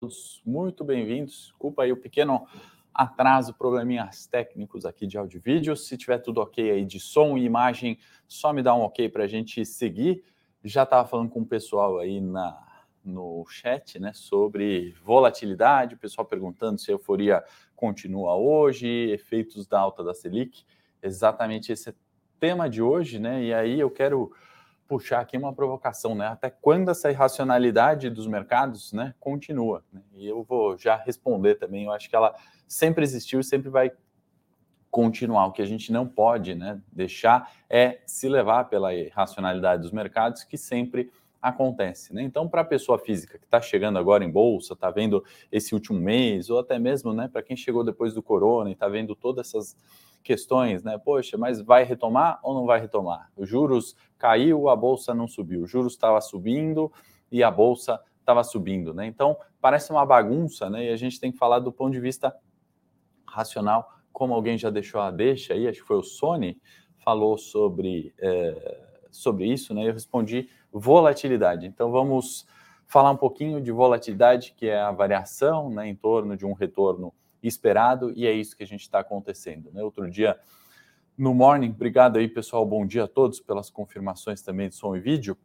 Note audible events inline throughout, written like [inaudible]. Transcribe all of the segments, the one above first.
todos muito bem-vindos. Desculpa aí o pequeno atraso, probleminhas técnicos aqui de áudio e vídeo. Se tiver tudo ok aí de som e imagem, só me dá um ok para a gente seguir. Já estava falando com o pessoal aí na, no chat, né, sobre volatilidade, o pessoal perguntando se a euforia continua hoje, efeitos da alta da Selic. Exatamente esse é tema de hoje, né? E aí eu quero puxar aqui uma provocação, né? Até quando essa irracionalidade dos mercados, né, continua? Né? E eu vou já responder também. Eu acho que ela sempre existiu e sempre vai continuar. O que a gente não pode, né, deixar é se levar pela irracionalidade dos mercados, que sempre acontece. Né? Então, para a pessoa física que está chegando agora em bolsa, está vendo esse último mês, ou até mesmo né, para quem chegou depois do corona e está vendo todas essas questões, né? Poxa, mas vai retomar ou não vai retomar? Os juros caiu, a bolsa não subiu. Os juros estava subindo e a bolsa estava subindo, né? Então, parece uma bagunça, né? E a gente tem que falar do ponto de vista racional, como alguém já deixou a deixa aí, acho que foi o Sony, falou sobre, é, sobre isso, né? Eu respondi volatilidade. Então, vamos falar um pouquinho de volatilidade, que é a variação né, em torno de um retorno esperado, e é isso que a gente está acontecendo. Né? Outro dia, no Morning, obrigado aí, pessoal, bom dia a todos pelas confirmações também de som e vídeo.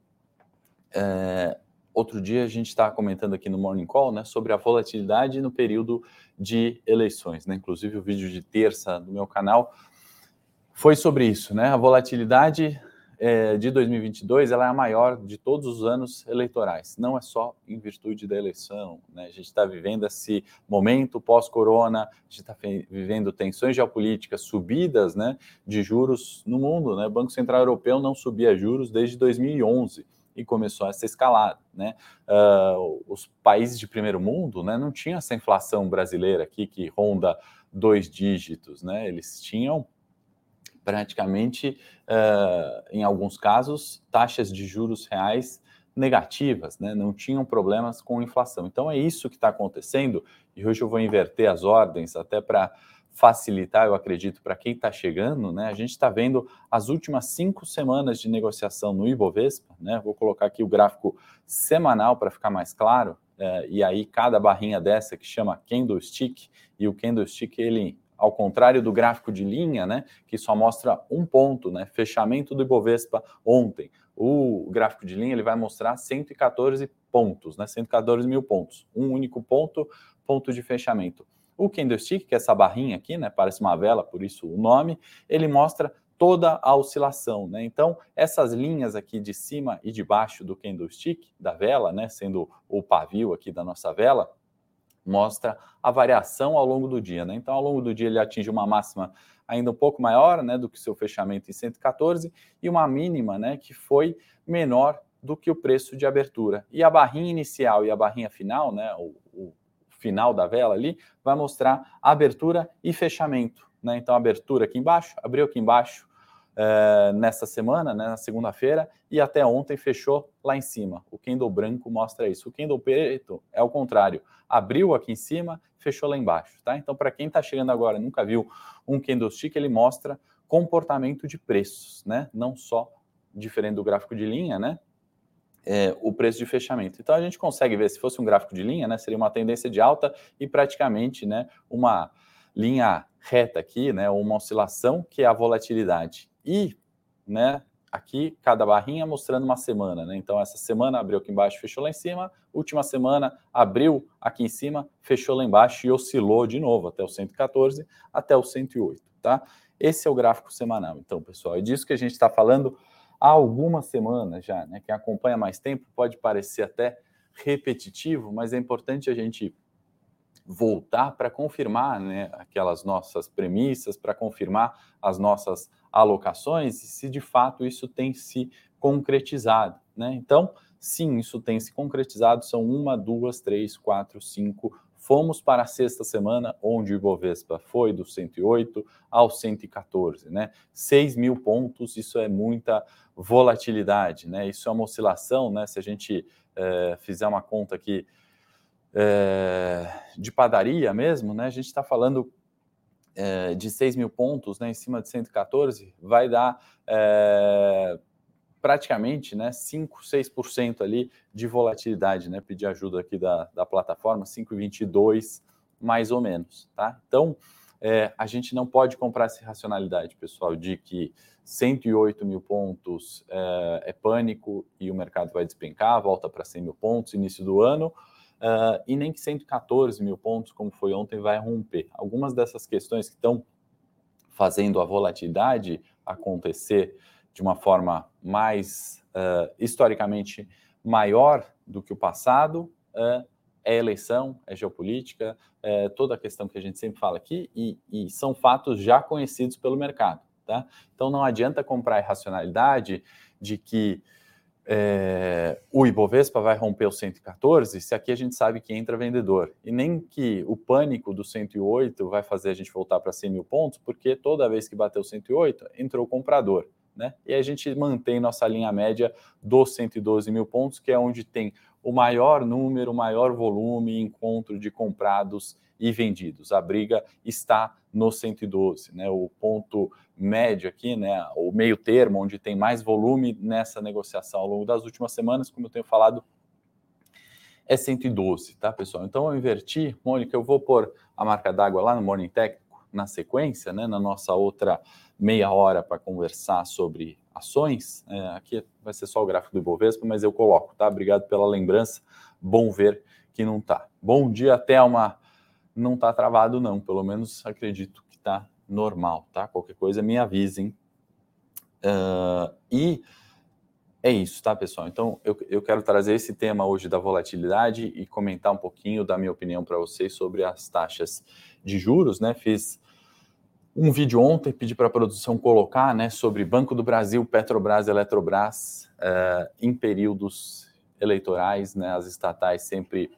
É, outro dia a gente está comentando aqui no Morning Call né, sobre a volatilidade no período de eleições. Né? Inclusive, o vídeo de terça do meu canal foi sobre isso, né? A volatilidade é, de 2022 ela é a maior de todos os anos eleitorais. Não é só em virtude da eleição. Né? A gente está vivendo esse momento pós-corona, a gente está vivendo tensões geopolíticas, subidas né, de juros no mundo. Né? O Banco Central Europeu não subia juros desde 2011 e começou essa escalada. Né? Uh, os países de primeiro mundo né, não tinham essa inflação brasileira aqui que ronda dois dígitos. Né? Eles tinham praticamente, uh, em alguns casos, taxas de juros reais negativas, né? não tinham problemas com inflação. Então é isso que está acontecendo, e hoje eu vou inverter as ordens até para facilitar, eu acredito, para quem está chegando, né? A gente está vendo as últimas cinco semanas de negociação no Ibovespa, né? Vou colocar aqui o gráfico semanal para ficar mais claro, é, e aí cada barrinha dessa que chama candlestick, e o candlestick ele ao contrário do gráfico de linha, né, que só mostra um ponto, né, fechamento do Ibovespa ontem. O gráfico de linha ele vai mostrar 114 pontos, né, 114 mil pontos, um único ponto, ponto de fechamento. O candlestick, que é essa barrinha aqui, né, parece uma vela, por isso o nome, ele mostra toda a oscilação, né? Então, essas linhas aqui de cima e de baixo do candlestick, da vela, né, sendo o pavio aqui da nossa vela, mostra a variação ao longo do dia. Né? Então, ao longo do dia, ele atinge uma máxima ainda um pouco maior né, do que seu fechamento em 114 e uma mínima né, que foi menor do que o preço de abertura. E a barrinha inicial e a barrinha final, né, o, o final da vela ali, vai mostrar abertura e fechamento. Né? Então, abertura aqui embaixo, abriu aqui embaixo, uh, nessa semana, né, na segunda-feira, e até ontem fechou lá em cima. O candle branco mostra isso. O candle preto é o contrário. Abriu aqui em cima, fechou lá embaixo. Tá? Então, para quem está chegando agora nunca viu um candlestick, ele mostra comportamento de preços, né? não só diferente do gráfico de linha, né? É, o preço de fechamento. Então a gente consegue ver, se fosse um gráfico de linha, né, seria uma tendência de alta e praticamente né, uma linha reta aqui, né, uma oscilação que é a volatilidade. E, né, aqui cada barrinha mostrando uma semana, né? Então essa semana abriu aqui embaixo, fechou lá em cima, última semana abriu aqui em cima, fechou lá embaixo e oscilou de novo até o 114, até o 108, tá? Esse é o gráfico semanal. Então, pessoal, é disso que a gente está falando há algumas semanas já, né? Quem acompanha mais tempo pode parecer até repetitivo, mas é importante a gente voltar para confirmar né, aquelas nossas premissas, para confirmar as nossas alocações e se de fato isso tem se concretizado. Né? Então, sim, isso tem se concretizado. São uma, duas, três, quatro, cinco. Fomos para a sexta semana, onde o Ibovespa foi do 108 ao 114, né? 6 mil pontos, isso é muita volatilidade, né? Isso é uma oscilação, né? Se a gente é, fizer uma conta aqui é, de padaria mesmo, né? A gente está falando é, de 6 mil pontos né, em cima de 114, vai dar é, praticamente né, 5, 6% ali de volatilidade, né? Pedir ajuda aqui da, da plataforma, 5,22 mais ou menos, tá? Então, é, a gente não pode comprar essa racionalidade, pessoal, de que 108 mil pontos é, é pânico e o mercado vai despencar, volta para 100 mil pontos início do ano, uh, e nem que 114 mil pontos, como foi ontem, vai romper. Algumas dessas questões que estão fazendo a volatilidade acontecer de uma forma mais uh, historicamente maior do que o passado, uh, é eleição, é geopolítica, é toda a questão que a gente sempre fala aqui, e, e, são fatos já conhecidos pelo mercado. Tá? Então não adianta comprar irracionalidade de que é, o Ibovespa vai romper o 114 se aqui a gente sabe que entra vendedor. E nem que o pânico do 108 vai fazer a gente voltar para 100 mil pontos, porque toda vez que bateu 108, entrou comprador. Né? E a gente mantém nossa linha média dos 112 mil pontos, que é onde tem o maior número, o maior volume, encontro de comprados e vendidos. A briga está no 112, né? O ponto médio aqui, né? O meio termo, onde tem mais volume nessa negociação ao longo das últimas semanas, como eu tenho falado, é 112, tá, pessoal? Então eu inverti, Mônica, eu vou pôr a marca d'água lá no Morning Técnico na sequência, né? Na nossa outra meia hora para conversar sobre ações. É, aqui vai ser só o gráfico do Ibovespa, mas eu coloco, tá? Obrigado pela lembrança. Bom ver que não tá. Bom dia, Thelma. Não tá travado, não. Pelo menos acredito que tá normal, tá? Qualquer coisa me avisem. Uh, e é isso, tá, pessoal? Então, eu, eu quero trazer esse tema hoje da volatilidade e comentar um pouquinho da minha opinião para vocês sobre as taxas de juros, né? Fiz um vídeo ontem, pedi para a produção colocar, né, sobre Banco do Brasil, Petrobras, Eletrobras, uh, em períodos eleitorais, né, as estatais sempre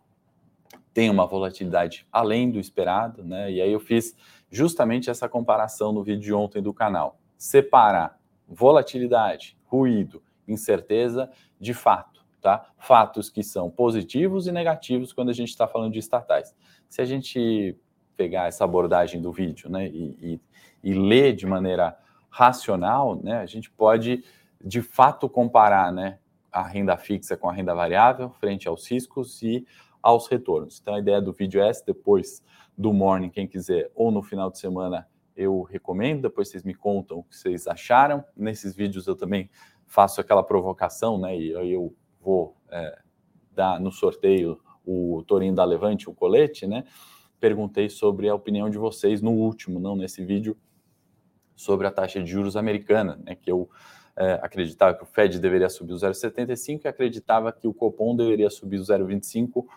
têm uma volatilidade além do esperado, né, e aí eu fiz justamente essa comparação no vídeo de ontem do canal. Separar volatilidade, ruído, incerteza de fato, tá? Fatos que são positivos e negativos quando a gente está falando de estatais. Se a gente pegar essa abordagem do vídeo né, e, e, e, ler de maneira racional, né, a gente pode de fato comparar né, a renda fixa com a renda variável frente aos riscos e aos retornos. Então a ideia do vídeo é essa, depois do morning, quem quiser, ou no final de semana eu recomendo, depois vocês me contam o que vocês acharam. Nesses vídeos eu também faço aquela provocação, né? E eu vou é, dar no sorteio o Torinho da Levante, o colete, né? perguntei sobre a opinião de vocês no último, não nesse vídeo, sobre a taxa de juros americana, né, que eu é, acreditava que o Fed deveria subir o 0,75 e acreditava que o Copom deveria subir o 0,25, com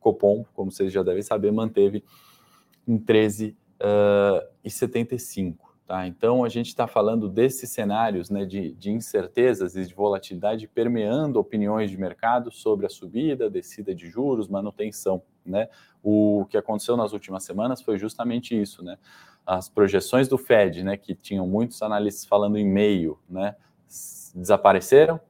Copom, como vocês já devem saber, manteve em 13,75. Uh, Tá? Então, a gente está falando desses cenários né, de, de, incertezas e de volatilidade permeando opiniões de mercado sobre a subida, descida de juros, manutenção. Né? O que aconteceu nas últimas semanas foi justamente isso. Né? As projeções do Fed, né, que tinham muitos analistas falando em meio, né, desapareceram,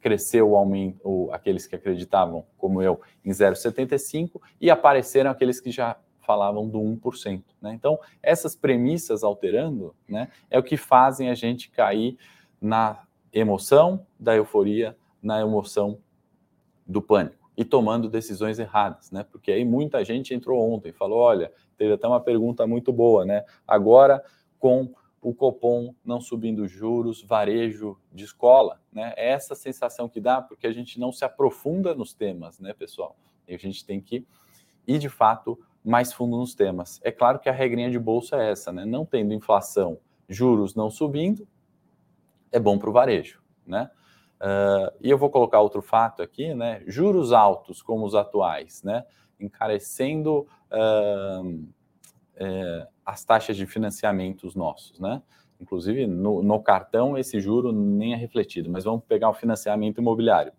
cresceu o aumento, o, aqueles que acreditavam, como eu, em 0,75, e apareceram aqueles que já falavam do 1%. Né? Então, essas premissas alterando né, é o que fazem a gente cair na emoção da euforia, na emoção do pânico e tomando decisões erradas, né? Porque aí muita gente entrou ontem, falou, olha, teve até uma pergunta muito boa, né? Agora com o Copom não subindo juros, varejo de escola, né? É essa sensação que dá porque a gente não se aprofunda nos temas, né, pessoal? E a gente tem que ir de fato mais fundo nos temas. É claro que a regrinha de bolsa é essa, né? Não tendo inflação, juros não subindo, é bom para o varejo, né? Uh, e eu vou colocar outro fato aqui, né? Juros altos como os atuais, né? Encarecendo uh, uh, as taxas de financiamentos nossos, né? Inclusive no, no cartão esse juro nem é refletido, mas vamos pegar o financiamento imobiliário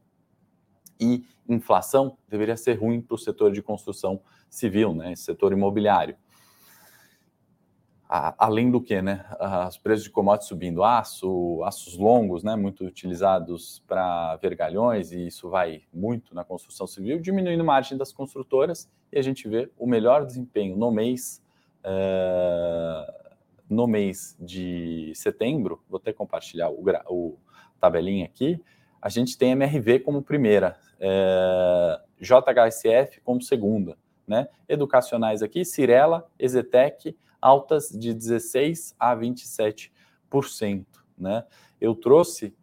e inflação deveria ser ruim para o setor de construção civil, né, setor imobiliário. Além do que, né, os preços de commodities subindo, aço, aços longos, né, muito utilizados para vergalhões, e isso vai muito na construção civil, diminuindo a margem das construtoras, e a gente vê o melhor desempenho no mês, uh, no mês de setembro, vou até compartilhar o, o tabelinha aqui, a gente tem MRV como primeira, é, JHSF como segunda, né? Educacionais aqui, Cirela, Exetec, altas de 16 a 27%, né? Eu trouxe,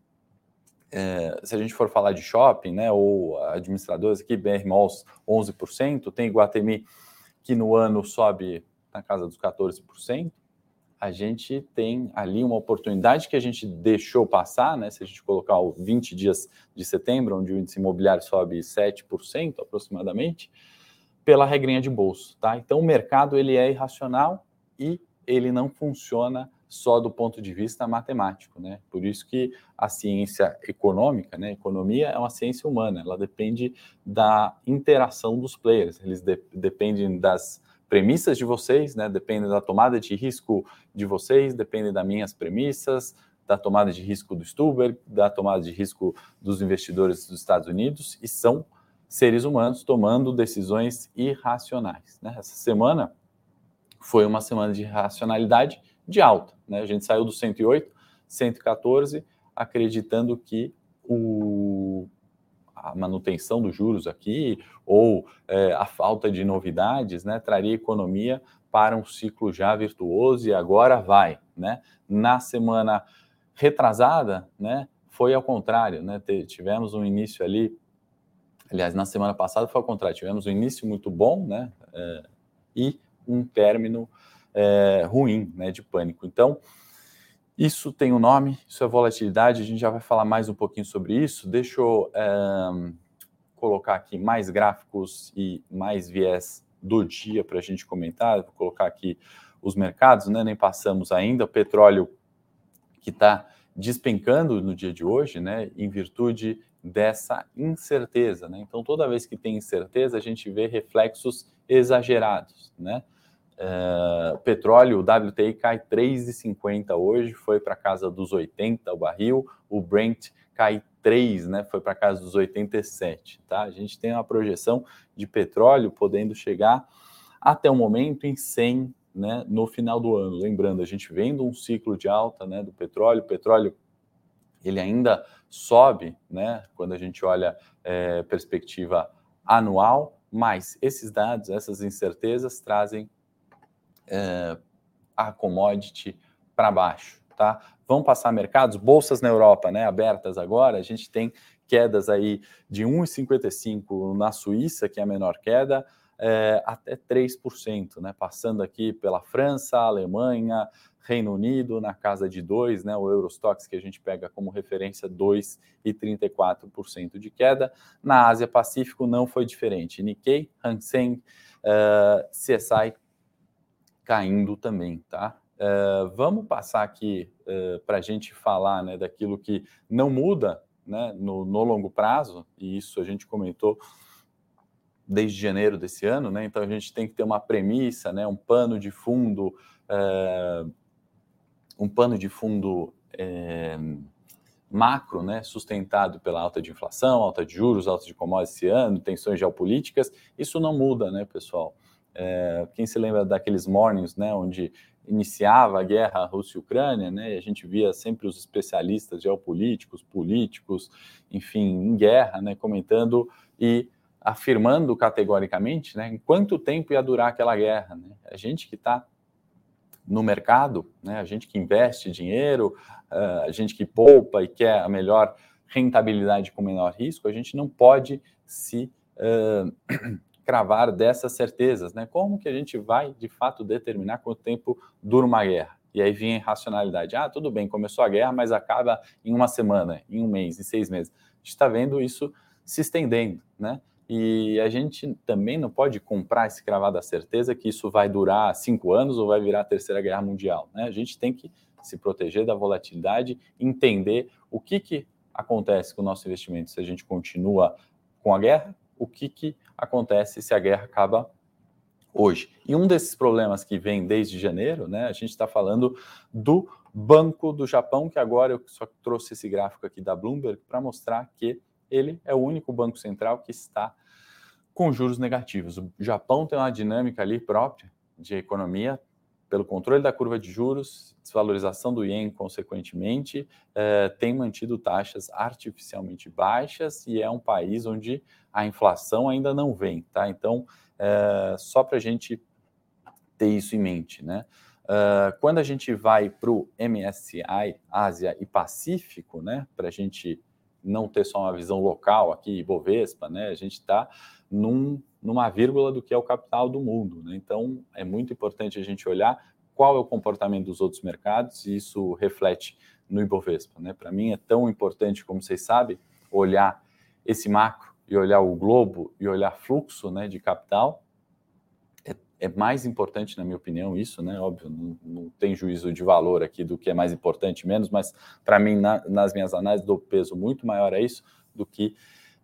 é, se a gente for falar de shopping, né, ou administradores aqui, BR Malls 11%, tem Guatemi que no ano sobe na casa dos 14%, a gente tem ali uma oportunidade que a gente deixou passar, né? Se a gente colocar o 20 dias de setembro, onde o índice imobiliário sobe 7% aproximadamente, pela regrinha de bolso, tá? Então o mercado ele é irracional e ele não funciona só do ponto de vista matemático, né? Por isso que a ciência econômica, né, economia é uma ciência humana, ela depende da interação dos players, eles de dependem das premissas de vocês, né? Dependem da tomada de risco de vocês, dependem das minhas premissas, da tomada de risco do Stuber, da tomada de risco dos investidores dos Estados Unidos e são seres humanos tomando decisões irracionais. Né? Essa semana foi uma semana de racionalidade de alta. Né? A gente saiu do 108, 114, acreditando que o, manutenção dos juros aqui ou é, a falta de novidades né, traria economia para um ciclo já virtuoso e agora vai. Né? Na semana retrasada, né, foi ao contrário, né? tivemos um início ali Aliás, na semana passada foi ao contrário, tivemos um início muito bom, né? É, e um término é, ruim, né? De pânico. Então, isso tem um nome, isso é volatilidade, a gente já vai falar mais um pouquinho sobre isso. Deixa eu é, colocar aqui mais gráficos e mais viés do dia para a gente comentar. Vou colocar aqui os mercados, né? Nem passamos ainda. O petróleo que está despencando no dia de hoje, né? Em virtude dessa incerteza. Né? Então, toda vez que tem incerteza, a gente vê reflexos exagerados. Né? Uh, petróleo, o WTI cai 3,50 hoje, foi para casa dos 80 o barril, o Brent cai 3, né? Foi para casa dos 87, tá? A gente tem uma projeção de petróleo podendo chegar até o momento em 100, né, no final do ano. Lembrando, a gente vendo um ciclo de alta, né, do petróleo, o petróleo ele ainda sobe, né, quando a gente olha é, perspectiva anual, mas esses dados, essas incertezas trazem é, a commodity para baixo, tá? Vão passar mercados, bolsas na Europa, né, abertas agora, a gente tem quedas aí de 1,55 na Suíça, que é a menor queda, é, até 3%, né? Passando aqui pela França, Alemanha, Reino Unido na casa de 2, né, o Eurostox que a gente pega como referência 2,34% de queda. Na Ásia Pacífico não foi diferente. Nikkei, Hang Seng, uh, eh, CSI caindo também, tá? Uh, vamos passar aqui uh, eh, para a gente falar né, daquilo que não muda né, no, no longo prazo, e isso a gente comentou desde janeiro desse ano, né? Então a gente tem que ter uma premissa, né? Um pano de fundo uh, um pano de fundo macro, né, sustentado pela alta de inflação, alta de juros, alta de commodities esse ano, tensões geopolíticas, isso não muda, né, pessoal? É, quem se lembra daqueles mornings, né, onde iniciava a guerra Rússia e Ucrânia, né, e a gente via sempre os especialistas geopolíticos, políticos, enfim, em guerra, né, comentando e afirmando categoricamente, né, em quanto tempo ia durar aquela guerra, né? A gente que está no mercado, né? a gente que investe dinheiro, uh, a gente que poupa e quer a melhor rentabilidade com menor risco, a gente não pode se uh, cravar dessas certezas. Né? Como que a gente vai, de fato, determinar quanto tempo dura uma guerra? E aí vem a racionalidade. Ah, tudo bem, começou a guerra, mas acaba em uma semana, em um mês, em seis meses. A gente está vendo isso se estendendo, né? E a gente também não pode comprar esse cravado da certeza que isso vai durar cinco anos ou vai virar a terceira guerra mundial. Né? A gente tem que se proteger da volatilidade, entender o que, que acontece com o nosso investimento se a gente continua com a guerra, o que, que acontece se a guerra acaba hoje. E um desses problemas que vem desde janeiro, né, a gente está falando do Banco do Japão, que agora eu só trouxe esse gráfico aqui da Bloomberg para mostrar que ele é o único banco central que está com juros negativos. O Japão tem uma dinâmica ali própria de economia pelo controle da curva de juros, desvalorização do ien, consequentemente, eh, tem mantido taxas artificialmente baixas e é um país onde a inflação ainda não vem, tá? Então, eh, só para a gente ter isso em mente, né? Uh, quando a gente vai para o MSCI Ásia e Pacífico, né, para a gente não ter só uma visão local aqui, Bovespa, né, a gente está num, numa vírgula do que é o capital do mundo. Né? Então, é muito importante a gente olhar qual é o comportamento dos outros mercados e isso reflete no Ibovespa. Né? Para mim é tão importante, como vocês sabem, olhar esse macro e olhar o globo e olhar fluxo né, de capital é mais importante, na minha opinião, isso, né? Óbvio, não, não tem juízo de valor aqui do que é mais importante menos, mas para mim, na, nas minhas análises, dou peso muito maior a isso do que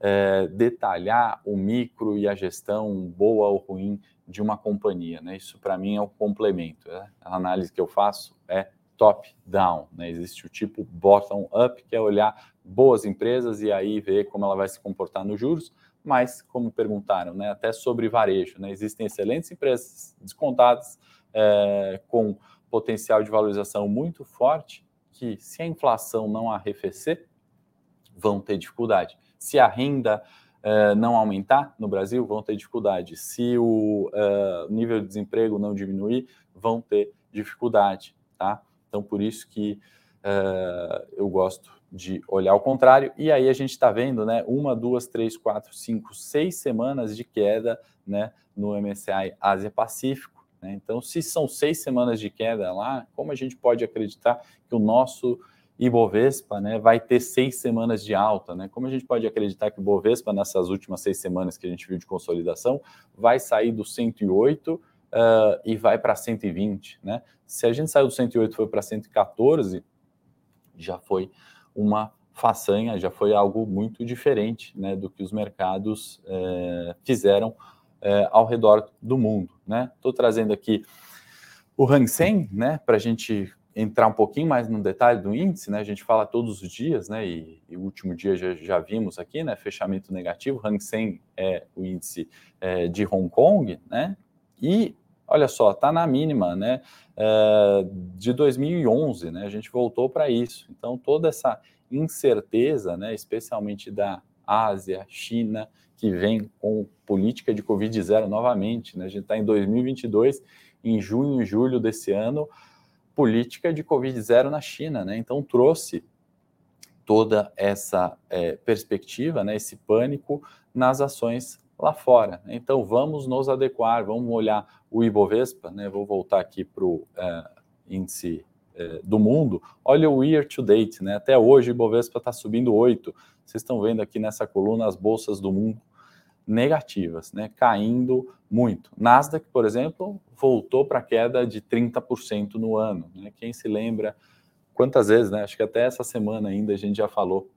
é, detalhar o micro e a gestão boa ou ruim de uma companhia, né? Isso para mim é um complemento. Né? A análise que eu faço é top-down, né? Existe o tipo bottom-up, que é olhar boas empresas e aí ver como ela vai se comportar nos juros mas, como perguntaram, né, até sobre varejo, né, existem excelentes empresas descontadas é, com potencial de valorização muito forte, que se a inflação não arrefecer, vão ter dificuldade. Se a renda é, não aumentar no Brasil, vão ter dificuldade. Se o é, nível de desemprego não diminuir, vão ter dificuldade, tá? Então, por isso que é, eu gosto de olhar ao contrário, e aí a gente está vendo né, uma, duas, três, quatro, cinco, seis semanas de queda né, no MSCI Ásia Pacífico. Né? Então, se são seis semanas de queda lá, como a gente pode acreditar que o nosso Ibovespa né, vai ter seis semanas de alta? Né? Como a gente pode acreditar que o Ibovespa, nessas últimas seis semanas que a gente viu de consolidação, vai sair do 108 uh, e vai para 120? Né? Se a gente saiu do 108 e foi para 114, já foi uma façanha, já foi algo muito diferente né, do que os mercados é, fizeram é, ao redor do mundo. Estou né? trazendo aqui o Hang Seng, né, para a gente entrar um pouquinho mais no detalhe do índice, né? A gente fala todos os dias, né? E, e o último dia já, já, vimos aqui, né? Fechamento negativo. Hang Seng é o índice é, de Hong Kong, né? E olha só, está na mínima, né? É, de 2011, né? A gente voltou para isso. Então toda essa incerteza, né, especialmente da Ásia, China, que vem com política de Covid zero novamente. Né? A gente está em 2022, em junho e julho desse ano, política de Covid zero na China. Né? Então, trouxe toda essa é, perspectiva, né, esse pânico nas ações lá fora. Né? Então, vamos nos adequar, vamos olhar o Ibovespa, né? vou voltar aqui para o é, índice é, do mundo, olha o year to date, né? Até hoje o Ibovespa está subindo 8. Vocês estão vendo aqui nessa coluna as bolsas do mundo negativas, né? Caindo muito. Nasdaq, por exemplo, voltou para queda de 30% no ano. Né? Quem se lembra quantas vezes, né? Acho que até essa semana ainda a gente já falou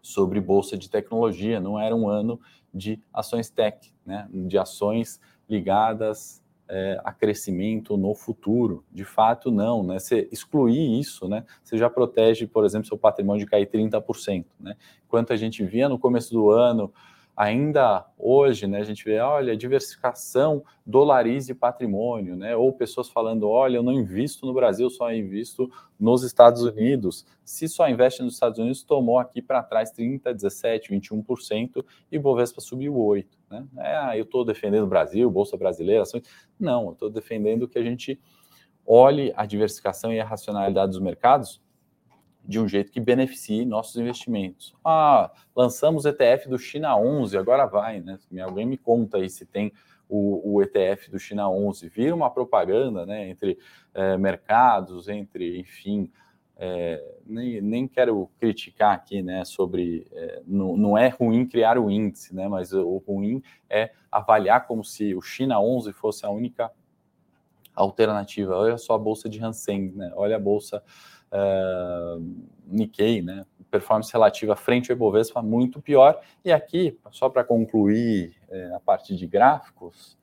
sobre bolsa de tecnologia. Não era um ano de ações tech, né? De ações ligadas é, a crescimento no futuro. De fato, não. Né? Você excluir isso, né? você já protege, por exemplo, seu patrimônio de cair 30%. Né? Enquanto a gente via no começo do ano ainda hoje, né, a gente vê, olha, diversificação dolarize patrimônio, né? Ou pessoas falando, olha, eu não invisto no Brasil, só invisto nos Estados Unidos. Se só investe nos Estados Unidos, tomou aqui para trás 30, 17, 21% e Bovespa subiu 8, né? É, ah, eu estou defendendo o Brasil, bolsa brasileira, ações. Não, eu estou defendendo que a gente olhe a diversificação e a racionalidade dos mercados de um jeito que beneficie nossos investimentos. Ah, lançamos ETF do China 11, agora vai, né? Alguém me conta aí se tem o, o ETF do China 11. Vira uma propaganda, né? Entre é, mercados, entre, enfim, é, nem, nem quero criticar aqui, né? Sobre é, não, não é ruim criar o índice, né? Mas o ruim é avaliar como se o China 11 fosse a única alternativa. Olha só a bolsa de Hansen, né? Olha a bolsa uh, Nikkei, né? Performance relativa frente ao Ibovespa muito pior. E aqui, só para concluir uh, a parte de gráficos,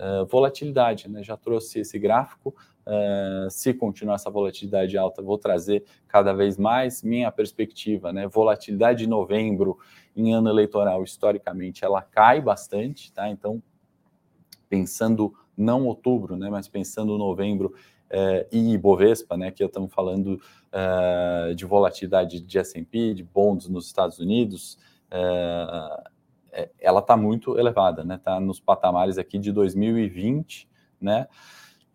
uh, volatilidade, né? Já trouxe esse gráfico. Uh, se continuar essa volatilidade alta, vou trazer cada vez mais minha perspectiva, né? Volatilidade de novembro em ano eleitoral, historicamente, ela cai bastante, tá? Então, pensando não outubro, né, mas pensando novembro é, e Ibovespa, né, que estamos falando é, de volatilidade de S&P, de bonds nos Estados Unidos, é ela está muito elevada, né, está nos patamares aqui de 2020, né,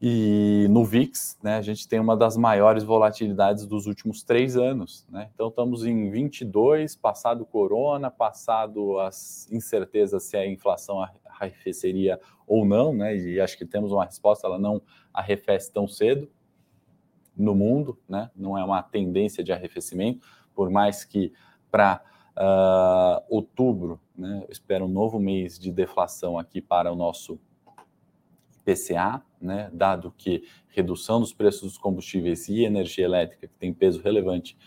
e no VIX, né, a gente tem uma das maiores volatilidades dos últimos três anos. Né? Então, estamos em 22, passado corona, passado as incertezas se a inflação arrefeceria ou não, né? e acho que temos uma resposta, ela não arrefece tão cedo no mundo, né? não é uma tendência de arrefecimento, por mais que para uh, ah, outubro, né, eu espero um novo mês de deflação aqui para o nosso PCA, né, dado que redução dos preços dos combustíveis e energia elétrica, que tem peso relevante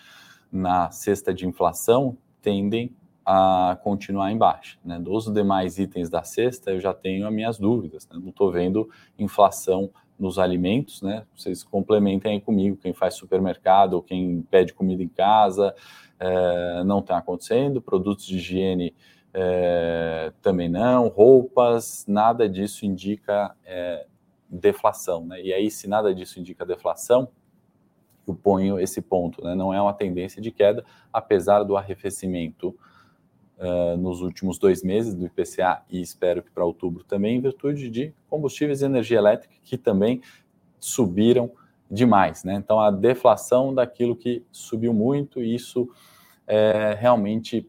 na cesta de inflação, tendem a continuar em baixa. Né? Dos demais itens da cesta, eu já tenho as minhas dúvidas. Né? Não estou vendo inflação nos alimentos, né? Vocês complementem aí comigo, quem faz supermercado quem pede comida em casa, é, não está acontecendo. Produtos de higiene é, também não, roupas, nada disso indica é, deflação. Né? E aí, se nada disso indica deflação, eu ponho esse ponto, né? não é uma tendência de queda, apesar do arrefecimento uh, nos últimos dois meses do IPCA e espero que para outubro também, em virtude de combustíveis e energia elétrica que também subiram demais. Né? Então, a deflação daquilo que subiu muito, isso é, realmente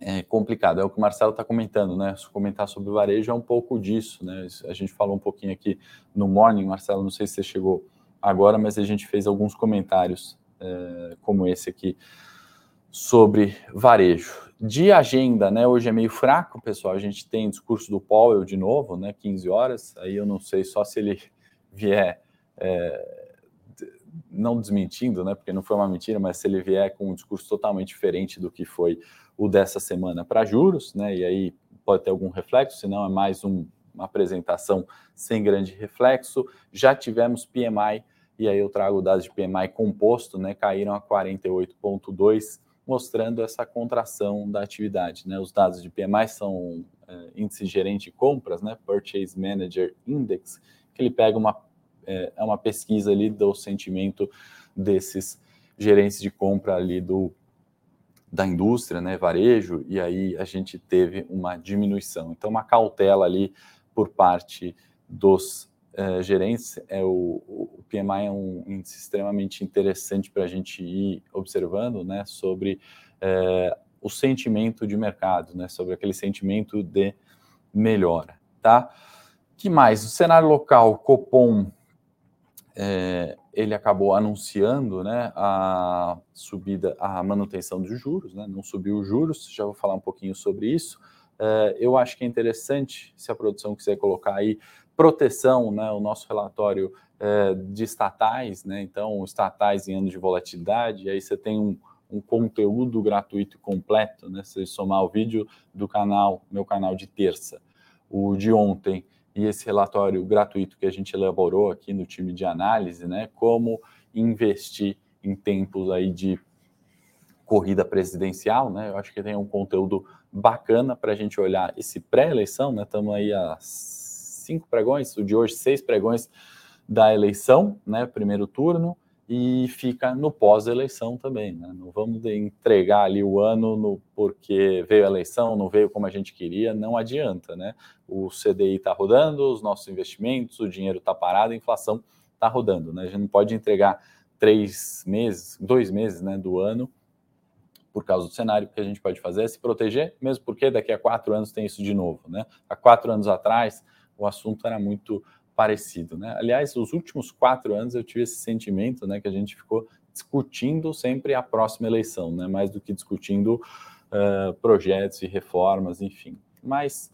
é complicado. É o que o Marcelo está comentando, né? Comentar sobre o varejo é um pouco disso, né? A gente falou um pouquinho aqui no Morning, Marcelo, não sei se você chegou agora, mas a gente fez alguns comentários é, como esse aqui sobre varejo. De agenda, né? Hoje é meio fraco, pessoal. A gente tem discurso do Powell de novo, né? 15 horas. Aí eu não sei só se ele [laughs] vier. É, não desmentindo, né, porque não foi uma mentira, mas se ele vier com um discurso totalmente diferente do que foi o dessa semana para juros, né? E aí pode ter algum reflexo, senão é mais um, uma apresentação sem grande reflexo. Já tivemos PMI, e aí eu trago dados de PMI composto, né? Caíram a 48,2, mostrando essa contração da atividade. Né? Os dados de PMI são é, índice gerente de compras, né? Purchase Manager Index, que ele pega uma, é, é uma pesquisa ali do sentimento desses gerentes de compra ali do da indústria, né, varejo, e aí a gente teve uma diminuição. Então, uma cautela ali por parte dos eh, gerentes. É o, o, PMI é um índice extremamente interessante para a gente ir observando, né, sobre eh, o sentimento de mercado, né, sobre aquele sentimento de melhora, tá? Que mais? O cenário local, Copom é, ele acabou anunciando né, a subida, a manutenção dos juros, né, não subiu os juros, já vou falar um pouquinho sobre isso. É, eu acho que é interessante, se a produção quiser colocar aí, proteção, né, o nosso relatório é, de estatais, né, então estatais em anos de volatilidade, aí você tem um, um conteúdo gratuito completo, né, se somar o vídeo do canal, meu canal de terça, o de ontem, e esse relatório gratuito que a gente elaborou aqui no time de análise, né, como investir em tempos aí de corrida presidencial, né? Eu acho que tem um conteúdo bacana para a gente olhar esse pré-eleição, né? Estamos aí a cinco pregões, o de hoje seis pregões da eleição, né? Primeiro turno e fica no pós-eleição também. Né? Não vamos entregar ali o ano no, porque veio a eleição, não veio como a gente queria, não adianta. Né? O CDI está rodando, os nossos investimentos, o dinheiro está parado, a inflação está rodando. Né? A gente não pode entregar três meses, dois meses né, do ano por causa do cenário, que a gente pode fazer é se proteger, mesmo porque daqui a quatro anos tem isso de novo. Né? Há quatro anos atrás, o assunto era muito parecido, né? Aliás, os últimos quatro anos eu tive esse sentimento, né, que a gente ficou discutindo sempre a próxima eleição, né, mais do que discutindo uh, projetos e reformas, enfim. Mas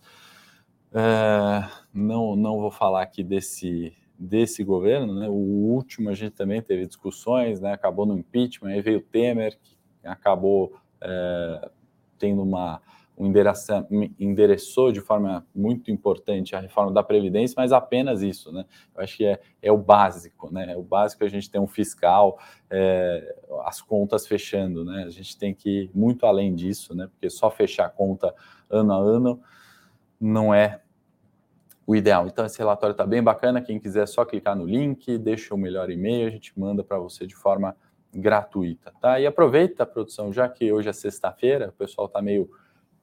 uh, não não vou falar aqui desse desse governo, né? O último a gente também teve discussões, né? Acabou no impeachment, aí veio Temer, que acabou uh, tendo uma um endereçou de forma muito importante a reforma da Previdência, mas apenas isso, né? Eu acho que é, é o básico, né? É o básico a gente tem um fiscal, é, as contas fechando, né? A gente tem que ir muito além disso, né? Porque só fechar a conta ano a ano não é o ideal. Então, esse relatório está bem bacana. Quem quiser, é só clicar no link, deixa o melhor e-mail, a gente manda para você de forma gratuita, tá? E aproveita a produção, já que hoje é sexta-feira, o pessoal está meio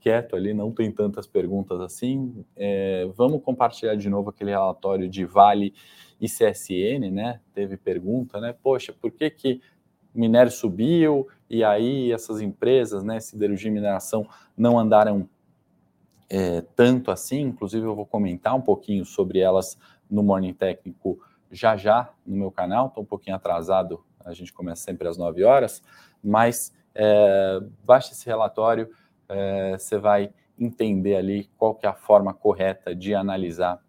quieto ali, não tem tantas perguntas assim. É, vamos compartilhar de novo aquele relatório de Vale e CSN, né? Teve pergunta, né? Poxa, por que que minério subiu e aí essas empresas, né, siderurgia e mineração, não andaram é, tanto assim? Inclusive eu vou comentar um pouquinho sobre elas no Morning Técnico já já no meu canal. Estou um pouquinho atrasado, a gente começa sempre às 9 horas, mas é, baixe esse relatório é, você vai entender ali qual que é a forma correta de analisar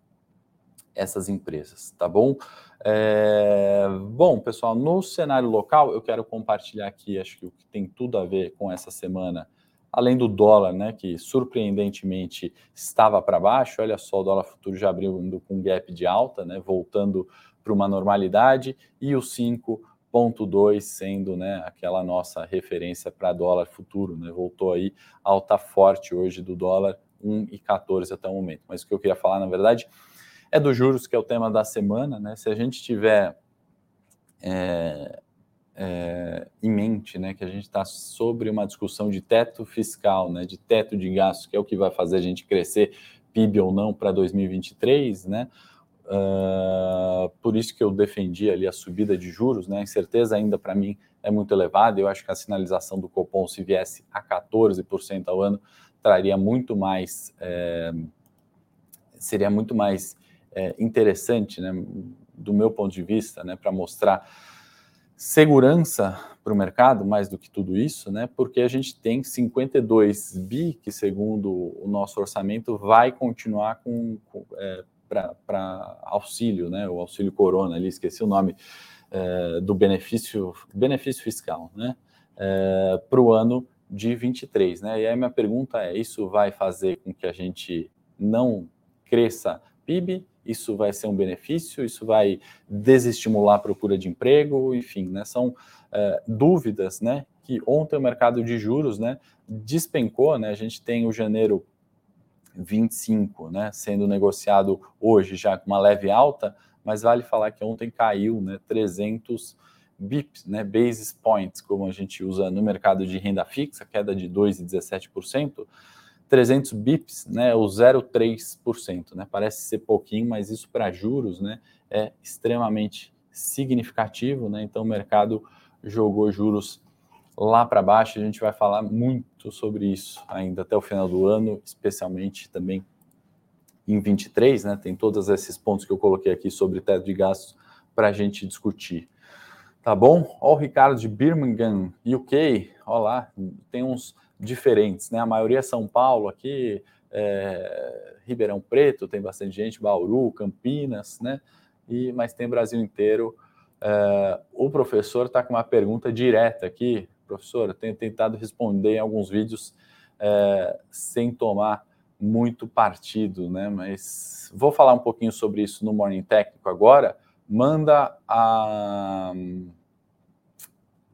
essas empresas, tá bom? É, bom, pessoal, no cenário local, eu quero compartilhar aqui, acho que o que tem tudo a ver com essa semana, além do dólar, né, que surpreendentemente estava para baixo, olha só, o dólar futuro já abriu com um gap de alta, né, voltando para uma normalidade, e o 5 0,2 sendo né, aquela nossa referência para dólar futuro, né? Voltou aí alta forte hoje do dólar 1,14 até o momento. Mas o que eu queria falar, na verdade, é dos juros, que é o tema da semana, né? Se a gente tiver é, é, em mente, né, que a gente está sobre uma discussão de teto fiscal, né, de teto de gastos, que é o que vai fazer a gente crescer PIB ou não para 2023, né? Uh, por isso que eu defendi ali a subida de juros, né? A incerteza ainda para mim é muito elevada. Eu acho que a sinalização do Copom, se viesse a 14% ao ano, traria muito mais, é, seria muito mais é, interessante, né? Do meu ponto de vista, né? Para mostrar segurança para o mercado, mais do que tudo isso, né? Porque a gente tem 52 bi que, segundo o nosso orçamento, vai continuar com, com é, para auxílio, né? O auxílio corona, ali esqueci o nome é, do benefício benefício fiscal, né? É, para o ano de 23, né? E aí minha pergunta é: isso vai fazer com que a gente não cresça PIB? Isso vai ser um benefício? Isso vai desestimular a procura de emprego? Enfim, né? São é, dúvidas, né? Que ontem o mercado de juros, né? Despencou, né? A gente tem o janeiro 25, né, sendo negociado hoje já com uma leve alta, mas vale falar que ontem caiu, né, 300 bips, né, basis points, como a gente usa no mercado de renda fixa, queda de 2,17%, 300 bips, né, o 0,3%, né, parece ser pouquinho, mas isso para juros, né, é extremamente significativo, né, então o mercado jogou juros lá para baixo. A gente vai falar muito sobre isso ainda até o final do ano, especialmente também em 23, né? Tem todos esses pontos que eu coloquei aqui sobre teto de gastos para a gente discutir. Tá bom? Ó, o Ricardo de Birmingham, UK. Olá, tem uns diferentes, né? A maioria é São Paulo aqui, é, Ribeirão Preto, tem bastante gente, Bauru, Campinas, né? E, mas tem Brasil inteiro. É, o professor está com uma pergunta direta aqui professor, eu tenho tentado responder em alguns vídeos é, sem tomar muito partido, né? Mas vou falar um pouquinho sobre isso no Morning Técnico agora. Manda a,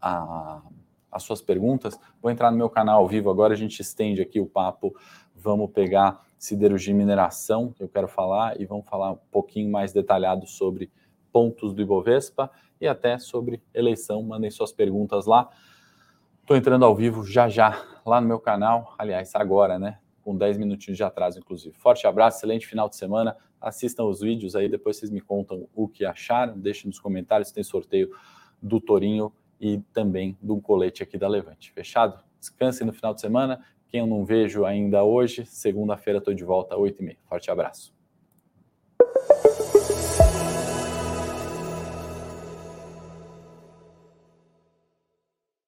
a, as suas perguntas. Vou entrar no meu canal ao vivo agora, a gente estende aqui o papo. Vamos pegar siderurgia e mineração, que eu quero falar, e vamos falar um pouquinho mais detalhado sobre pontos do Ibovespa e até sobre eleição. Mandem suas perguntas lá. Estou entrando ao vivo já já lá no meu canal, aliás, agora, né? Com 10 minutinhos de atraso, inclusive. Forte abraço, excelente final de semana. Assistam os vídeos aí, depois vocês me contam o que acharam. Deixem nos comentários, tem sorteio do Torinho e também do colete aqui da Levante. Fechado? Descansem no final de semana. Quem eu não vejo ainda hoje, segunda-feira estou de volta, 8h30. Forte abraço.